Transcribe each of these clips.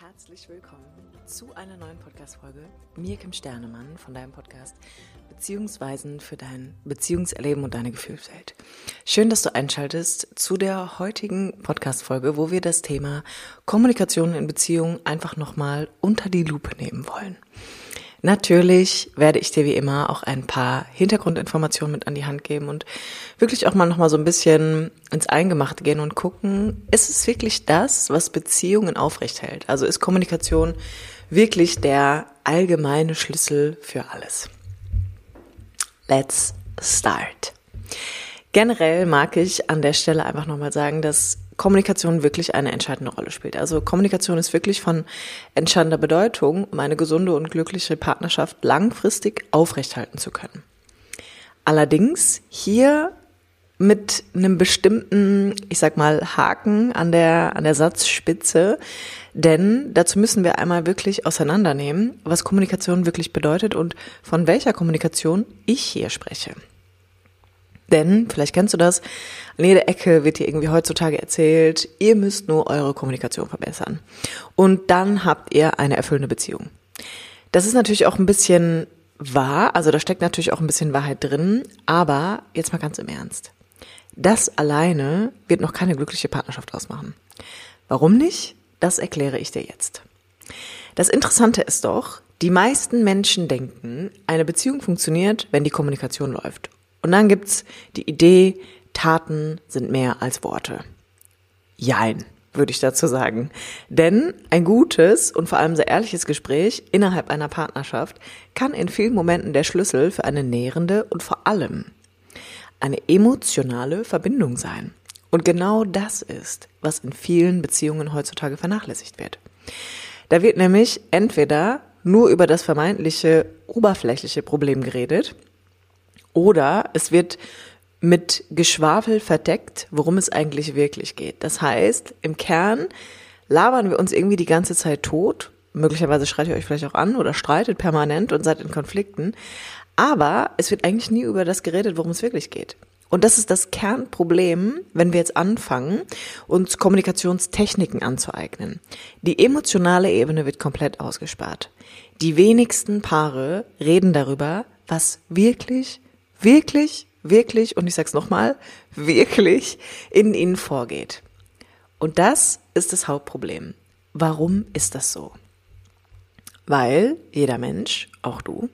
Herzlich willkommen zu einer neuen Podcast-Folge. Mir, Kim Sternemann, von deinem Podcast Beziehungsweisen für dein Beziehungserleben und deine Gefühlswelt. Schön, dass du einschaltest zu der heutigen Podcast-Folge, wo wir das Thema Kommunikation in Beziehungen einfach nochmal unter die Lupe nehmen wollen. Natürlich werde ich dir wie immer auch ein paar Hintergrundinformationen mit an die Hand geben und wirklich auch mal noch mal so ein bisschen ins Eingemachte gehen und gucken, ist es wirklich das, was Beziehungen aufrecht hält? Also ist Kommunikation wirklich der allgemeine Schlüssel für alles? Let's start. Generell mag ich an der Stelle einfach nochmal sagen, dass Kommunikation wirklich eine entscheidende Rolle spielt. Also Kommunikation ist wirklich von entscheidender Bedeutung, um eine gesunde und glückliche Partnerschaft langfristig aufrechthalten zu können. Allerdings hier mit einem bestimmten, ich sag mal, Haken an der, an der Satzspitze, denn dazu müssen wir einmal wirklich auseinandernehmen, was Kommunikation wirklich bedeutet und von welcher Kommunikation ich hier spreche. Denn, vielleicht kennst du das, an jeder Ecke wird dir irgendwie heutzutage erzählt, ihr müsst nur eure Kommunikation verbessern. Und dann habt ihr eine erfüllende Beziehung. Das ist natürlich auch ein bisschen wahr, also da steckt natürlich auch ein bisschen Wahrheit drin, aber jetzt mal ganz im Ernst. Das alleine wird noch keine glückliche Partnerschaft ausmachen. Warum nicht? Das erkläre ich dir jetzt. Das Interessante ist doch, die meisten Menschen denken, eine Beziehung funktioniert, wenn die Kommunikation läuft. Und dann gibt's die Idee, Taten sind mehr als Worte. Jein, würde ich dazu sagen. Denn ein gutes und vor allem sehr ehrliches Gespräch innerhalb einer Partnerschaft kann in vielen Momenten der Schlüssel für eine nährende und vor allem eine emotionale Verbindung sein. Und genau das ist, was in vielen Beziehungen heutzutage vernachlässigt wird. Da wird nämlich entweder nur über das vermeintliche oberflächliche Problem geredet oder es wird mit Geschwafel verdeckt, worum es eigentlich wirklich geht. Das heißt, im Kern labern wir uns irgendwie die ganze Zeit tot. Möglicherweise schreit ihr euch vielleicht auch an oder streitet permanent und seid in Konflikten. Aber es wird eigentlich nie über das geredet, worum es wirklich geht. Und das ist das Kernproblem, wenn wir jetzt anfangen, uns Kommunikationstechniken anzueignen. Die emotionale Ebene wird komplett ausgespart. Die wenigsten Paare reden darüber, was wirklich wirklich, wirklich, und ich sag's nochmal, wirklich in ihnen vorgeht. Und das ist das Hauptproblem. Warum ist das so? Weil jeder Mensch, auch du,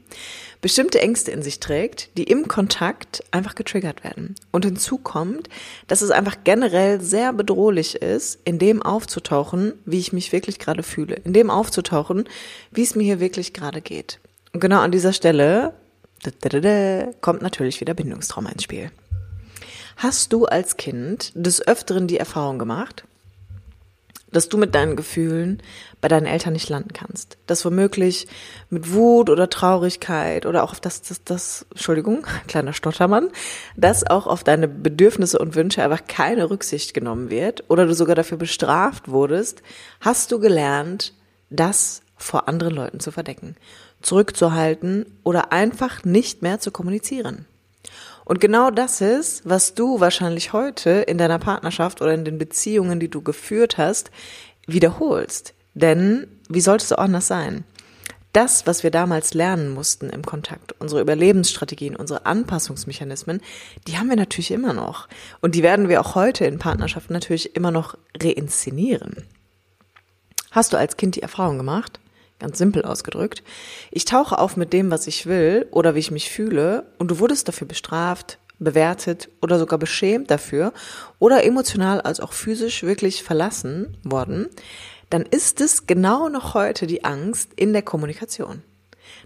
bestimmte Ängste in sich trägt, die im Kontakt einfach getriggert werden. Und hinzu kommt, dass es einfach generell sehr bedrohlich ist, in dem aufzutauchen, wie ich mich wirklich gerade fühle, in dem aufzutauchen, wie es mir hier wirklich gerade geht. Und genau an dieser Stelle kommt natürlich wieder Bindungstrauma ins Spiel. Hast du als Kind des Öfteren die Erfahrung gemacht, dass du mit deinen Gefühlen bei deinen Eltern nicht landen kannst. Dass womöglich mit Wut oder Traurigkeit oder auch auf das, das, das, Entschuldigung, kleiner Stottermann, dass auch auf deine Bedürfnisse und Wünsche einfach keine Rücksicht genommen wird oder du sogar dafür bestraft wurdest, hast du gelernt, das vor anderen Leuten zu verdecken zurückzuhalten oder einfach nicht mehr zu kommunizieren. Und genau das ist, was du wahrscheinlich heute in deiner Partnerschaft oder in den Beziehungen, die du geführt hast, wiederholst. Denn wie sollte es auch anders sein? Das, was wir damals lernen mussten im Kontakt, unsere Überlebensstrategien, unsere Anpassungsmechanismen, die haben wir natürlich immer noch. Und die werden wir auch heute in Partnerschaften natürlich immer noch reinszenieren. Hast du als Kind die Erfahrung gemacht? Ganz simpel ausgedrückt. Ich tauche auf mit dem, was ich will oder wie ich mich fühle und du wurdest dafür bestraft, bewertet oder sogar beschämt dafür oder emotional als auch physisch wirklich verlassen worden, dann ist es genau noch heute die Angst in der Kommunikation.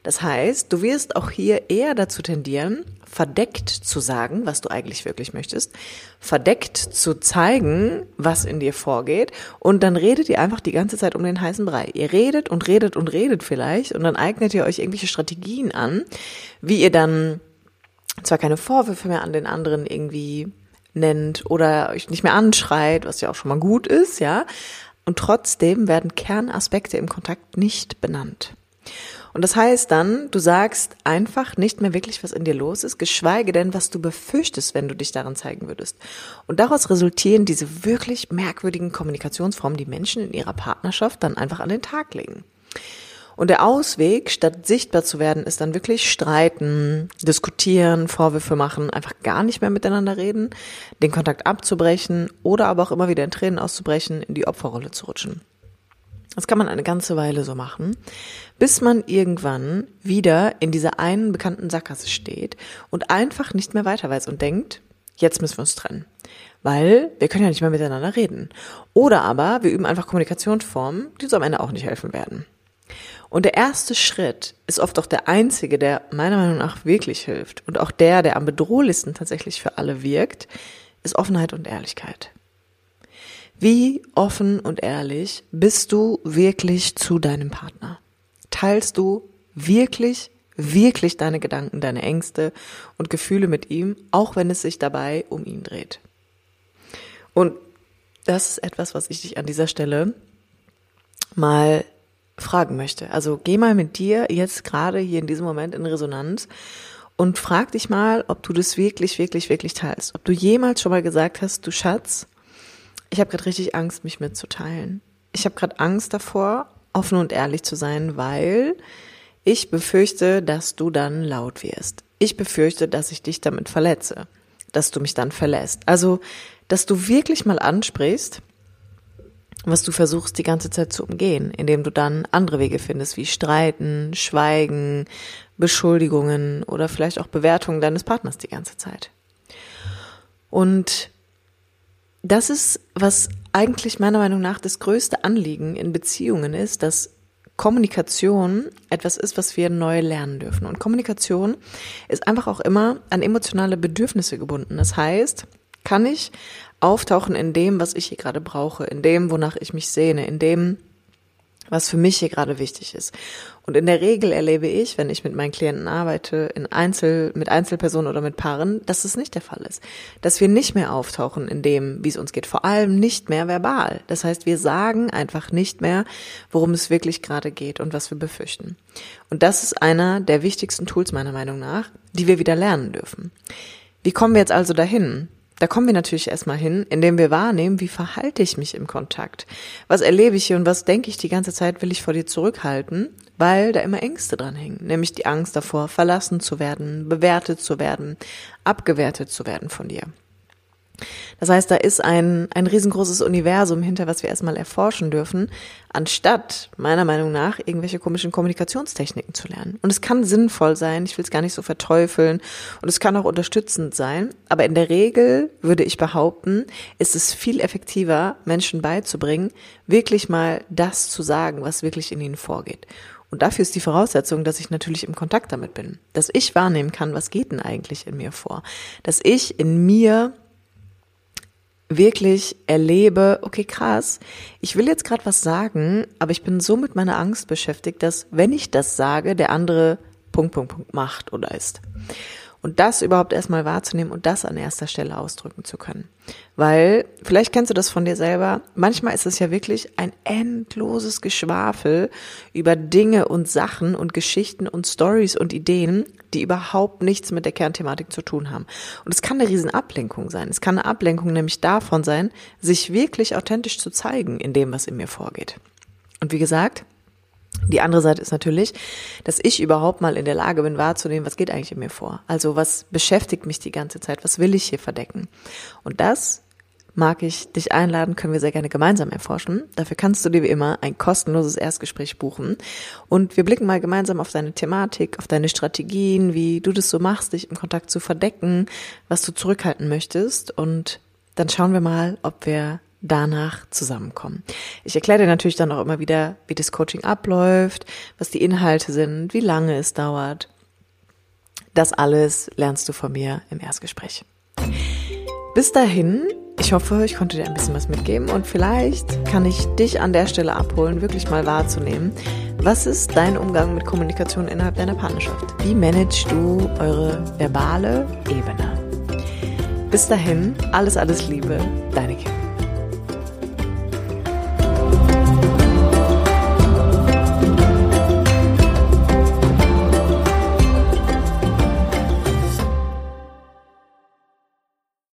Das heißt, du wirst auch hier eher dazu tendieren, verdeckt zu sagen, was du eigentlich wirklich möchtest, verdeckt zu zeigen, was in dir vorgeht und dann redet ihr einfach die ganze Zeit um den heißen Brei. Ihr redet und redet und redet vielleicht und dann eignet ihr euch irgendwelche Strategien an, wie ihr dann zwar keine Vorwürfe mehr an den anderen irgendwie nennt oder euch nicht mehr anschreit, was ja auch schon mal gut ist, ja, und trotzdem werden Kernaspekte im Kontakt nicht benannt. Und das heißt dann, du sagst einfach nicht mehr wirklich, was in dir los ist, geschweige denn, was du befürchtest, wenn du dich darin zeigen würdest. Und daraus resultieren diese wirklich merkwürdigen Kommunikationsformen, die Menschen in ihrer Partnerschaft dann einfach an den Tag legen. Und der Ausweg, statt sichtbar zu werden, ist dann wirklich streiten, diskutieren, Vorwürfe machen, einfach gar nicht mehr miteinander reden, den Kontakt abzubrechen oder aber auch immer wieder in Tränen auszubrechen, in die Opferrolle zu rutschen. Das kann man eine ganze Weile so machen, bis man irgendwann wieder in dieser einen bekannten Sackgasse steht und einfach nicht mehr weiter weiß und denkt, jetzt müssen wir uns trennen. Weil wir können ja nicht mehr miteinander reden. Oder aber wir üben einfach Kommunikationsformen, die uns am Ende auch nicht helfen werden. Und der erste Schritt ist oft auch der einzige, der meiner Meinung nach wirklich hilft und auch der, der am bedrohlichsten tatsächlich für alle wirkt, ist Offenheit und Ehrlichkeit. Wie offen und ehrlich bist du wirklich zu deinem Partner? Teilst du wirklich, wirklich deine Gedanken, deine Ängste und Gefühle mit ihm, auch wenn es sich dabei um ihn dreht? Und das ist etwas, was ich dich an dieser Stelle mal fragen möchte. Also geh mal mit dir jetzt gerade hier in diesem Moment in Resonanz und frag dich mal, ob du das wirklich, wirklich, wirklich teilst. Ob du jemals schon mal gesagt hast, du Schatz, ich habe gerade richtig Angst, mich mitzuteilen. Ich habe gerade Angst davor, offen und ehrlich zu sein, weil ich befürchte, dass du dann laut wirst. Ich befürchte, dass ich dich damit verletze, dass du mich dann verlässt. Also, dass du wirklich mal ansprichst, was du versuchst die ganze Zeit zu umgehen, indem du dann andere Wege findest, wie Streiten, Schweigen, Beschuldigungen oder vielleicht auch Bewertungen deines Partners die ganze Zeit. Und das ist, was eigentlich meiner Meinung nach das größte Anliegen in Beziehungen ist, dass Kommunikation etwas ist, was wir neu lernen dürfen. Und Kommunikation ist einfach auch immer an emotionale Bedürfnisse gebunden. Das heißt, kann ich auftauchen in dem, was ich hier gerade brauche, in dem, wonach ich mich sehne, in dem, was für mich hier gerade wichtig ist. Und in der Regel erlebe ich, wenn ich mit meinen Klienten arbeite, in Einzel, mit Einzelpersonen oder mit Paaren, dass es nicht der Fall ist. Dass wir nicht mehr auftauchen in dem, wie es uns geht. Vor allem nicht mehr verbal. Das heißt, wir sagen einfach nicht mehr, worum es wirklich gerade geht und was wir befürchten. Und das ist einer der wichtigsten Tools meiner Meinung nach, die wir wieder lernen dürfen. Wie kommen wir jetzt also dahin? Da kommen wir natürlich erstmal hin, indem wir wahrnehmen, wie verhalte ich mich im Kontakt? Was erlebe ich hier und was denke ich die ganze Zeit, will ich vor dir zurückhalten? Weil da immer Ängste dran hängen, nämlich die Angst davor, verlassen zu werden, bewertet zu werden, abgewertet zu werden von dir. Das heißt, da ist ein, ein riesengroßes Universum hinter, was wir erstmal erforschen dürfen, anstatt meiner Meinung nach irgendwelche komischen Kommunikationstechniken zu lernen. Und es kann sinnvoll sein, ich will es gar nicht so verteufeln und es kann auch unterstützend sein, aber in der Regel würde ich behaupten, ist es viel effektiver, Menschen beizubringen, wirklich mal das zu sagen, was wirklich in ihnen vorgeht. Und dafür ist die Voraussetzung, dass ich natürlich im Kontakt damit bin, dass ich wahrnehmen kann, was geht denn eigentlich in mir vor, dass ich in mir wirklich erlebe, okay, krass, ich will jetzt gerade was sagen, aber ich bin so mit meiner Angst beschäftigt, dass wenn ich das sage, der andere Punkt, Punkt, Punkt macht oder ist. Und das überhaupt erstmal wahrzunehmen und das an erster Stelle ausdrücken zu können. Weil, vielleicht kennst du das von dir selber, manchmal ist es ja wirklich ein endloses Geschwafel über Dinge und Sachen und Geschichten und Stories und Ideen, die überhaupt nichts mit der Kernthematik zu tun haben. Und es kann eine riesen Ablenkung sein. Es kann eine Ablenkung nämlich davon sein, sich wirklich authentisch zu zeigen in dem, was in mir vorgeht. Und wie gesagt, die andere Seite ist natürlich, dass ich überhaupt mal in der Lage bin wahrzunehmen, was geht eigentlich in mir vor. Also was beschäftigt mich die ganze Zeit, was will ich hier verdecken. Und das mag ich dich einladen, können wir sehr gerne gemeinsam erforschen. Dafür kannst du dir wie immer ein kostenloses Erstgespräch buchen. Und wir blicken mal gemeinsam auf deine Thematik, auf deine Strategien, wie du das so machst, dich im Kontakt zu verdecken, was du zurückhalten möchtest. Und dann schauen wir mal, ob wir danach zusammenkommen. Ich erkläre dir natürlich dann auch immer wieder, wie das Coaching abläuft, was die Inhalte sind, wie lange es dauert. Das alles lernst du von mir im Erstgespräch. Bis dahin, ich hoffe, ich konnte dir ein bisschen was mitgeben und vielleicht kann ich dich an der Stelle abholen, wirklich mal wahrzunehmen. Was ist dein Umgang mit Kommunikation innerhalb deiner Partnerschaft? Wie managst du eure verbale Ebene? Bis dahin, alles, alles Liebe, deine Kim.